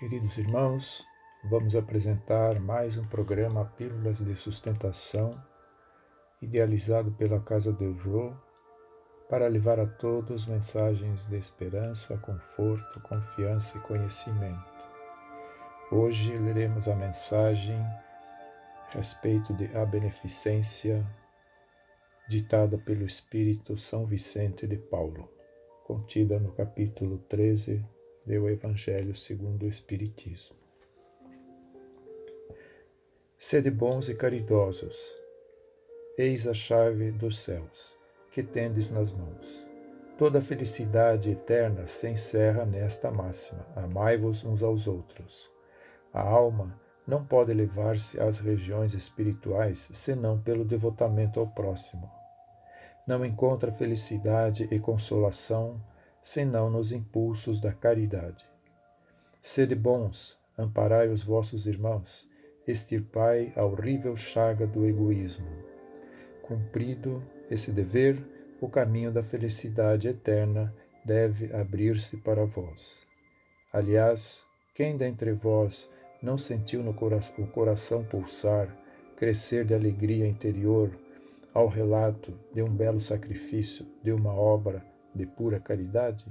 Queridos irmãos, vamos apresentar mais um programa Pílulas de Sustentação, idealizado pela Casa del Jô, para levar a todos mensagens de esperança, conforto, confiança e conhecimento. Hoje leremos a mensagem a respeito de a beneficência ditada pelo Espírito São Vicente de Paulo, contida no capítulo 13 do Evangelho segundo o Espiritismo. Sede bons e caridosos, eis a chave dos céus, que tendes nas mãos. Toda a felicidade eterna se encerra nesta máxima: amai-vos uns aos outros. A alma não pode elevar-se às regiões espirituais senão pelo devotamento ao próximo. Não encontra felicidade e consolação senão nos impulsos da caridade. Sede bons, amparai os vossos irmãos, extirpai a horrível chaga do egoísmo. Cumprido esse dever, o caminho da felicidade eterna deve abrir-se para vós. Aliás, quem dentre vós não sentiu no o coração pulsar, crescer de alegria interior, ao relato de um belo sacrifício, de uma obra de pura caridade?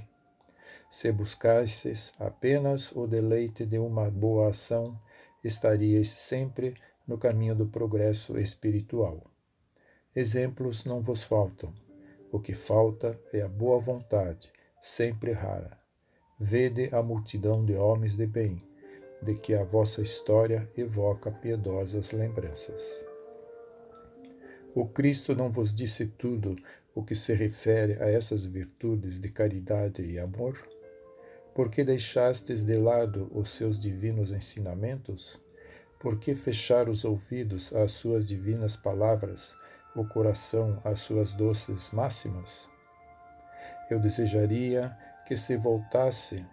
Se buscasseis apenas o deleite de uma boa ação, estaríeis sempre no caminho do progresso espiritual. Exemplos não vos faltam. O que falta é a boa vontade, sempre rara. Vede a multidão de homens de bem, de que a vossa história evoca piedosas lembranças. O Cristo não vos disse tudo o que se refere a essas virtudes de caridade e amor? Por que deixastes de lado os seus divinos ensinamentos? Por que fechar os ouvidos às suas divinas palavras, o coração às suas doces máximas? Eu desejaria que se voltasse,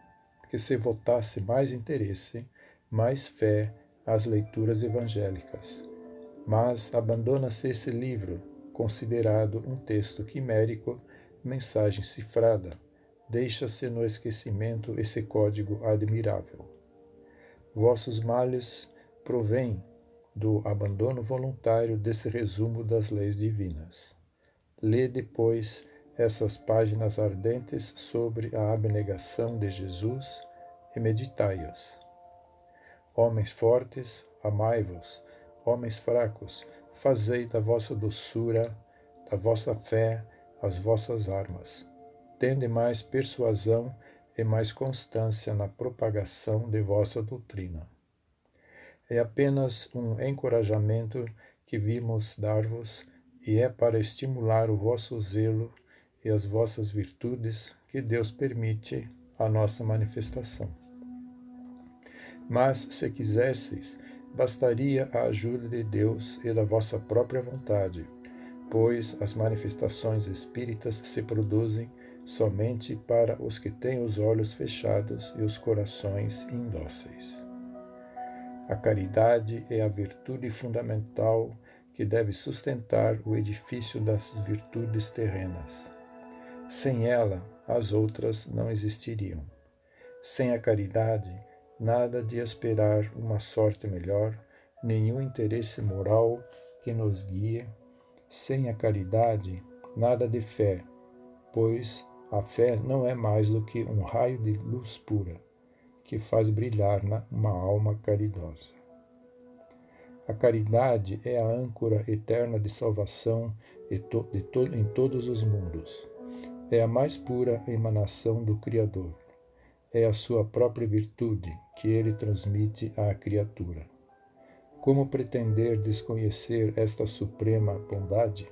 que se voltasse mais interesse, mais fé às leituras evangélicas. Mas abandona-se esse livro considerado um texto quimérico, mensagem cifrada. Deixa-se no esquecimento esse código admirável. Vossos males provêm do abandono voluntário desse resumo das leis divinas. Lê depois essas páginas ardentes sobre a abnegação de Jesus e meditai-as. Homens fortes, amai-vos, homens fracos, fazei da vossa doçura, da vossa fé, as vossas armas. Tende mais persuasão e mais constância na propagação de vossa doutrina. É apenas um encorajamento que vimos dar-vos e é para estimular o vosso zelo e as vossas virtudes que Deus permite a nossa manifestação. Mas, se quisesseis, bastaria a ajuda de Deus e da vossa própria vontade, pois as manifestações espíritas se produzem somente para os que têm os olhos fechados e os corações indóceis. A caridade é a virtude fundamental que deve sustentar o edifício das virtudes terrenas. Sem ela, as outras não existiriam. Sem a caridade, nada de esperar uma sorte melhor, nenhum interesse moral que nos guie, sem a caridade, nada de fé, pois a fé não é mais do que um raio de luz pura que faz brilhar uma alma caridosa. A caridade é a âncora eterna de salvação em todos os mundos. É a mais pura emanação do Criador é a sua própria virtude que ele transmite à criatura. Como pretender desconhecer esta suprema bondade?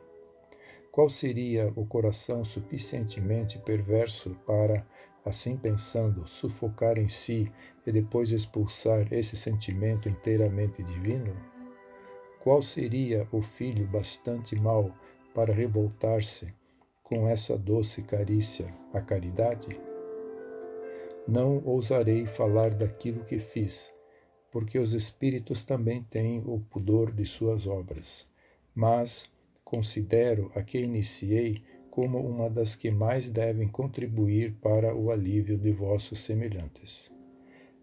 Qual seria o coração suficientemente perverso para, assim pensando, sufocar em si e depois expulsar esse sentimento inteiramente divino? Qual seria o filho bastante mau para revoltar-se com essa doce carícia, a caridade? Não ousarei falar daquilo que fiz, porque os espíritos também têm o pudor de suas obras. Mas considero a que iniciei como uma das que mais devem contribuir para o alívio de vossos semelhantes.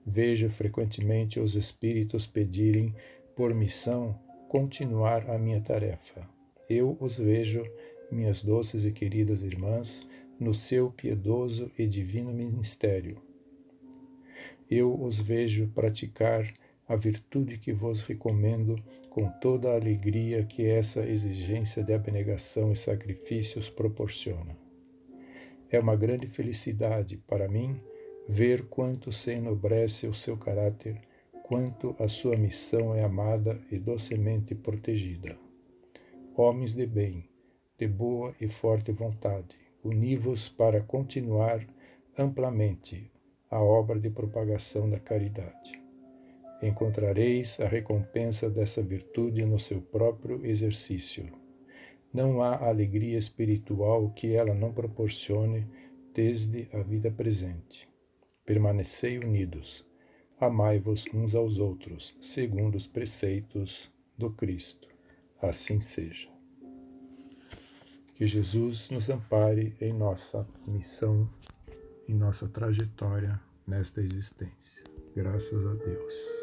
Vejo frequentemente os espíritos pedirem por missão continuar a minha tarefa. Eu os vejo, minhas doces e queridas irmãs, no seu piedoso e divino ministério. Eu os vejo praticar a virtude que vos recomendo com toda a alegria que essa exigência de abnegação e sacrifícios proporciona. É uma grande felicidade para mim ver quanto se enobrece o seu caráter, quanto a sua missão é amada e docemente protegida. Homens de bem, de boa e forte vontade, uni-vos para continuar amplamente a obra de propagação da caridade encontrareis a recompensa dessa virtude no seu próprio exercício. Não há alegria espiritual que ela não proporcione desde a vida presente. Permanecei unidos, amai-vos uns aos outros, segundo os preceitos do Cristo. Assim seja. Que Jesus nos ampare em nossa missão, em nossa trajetória nesta existência. Graças a Deus.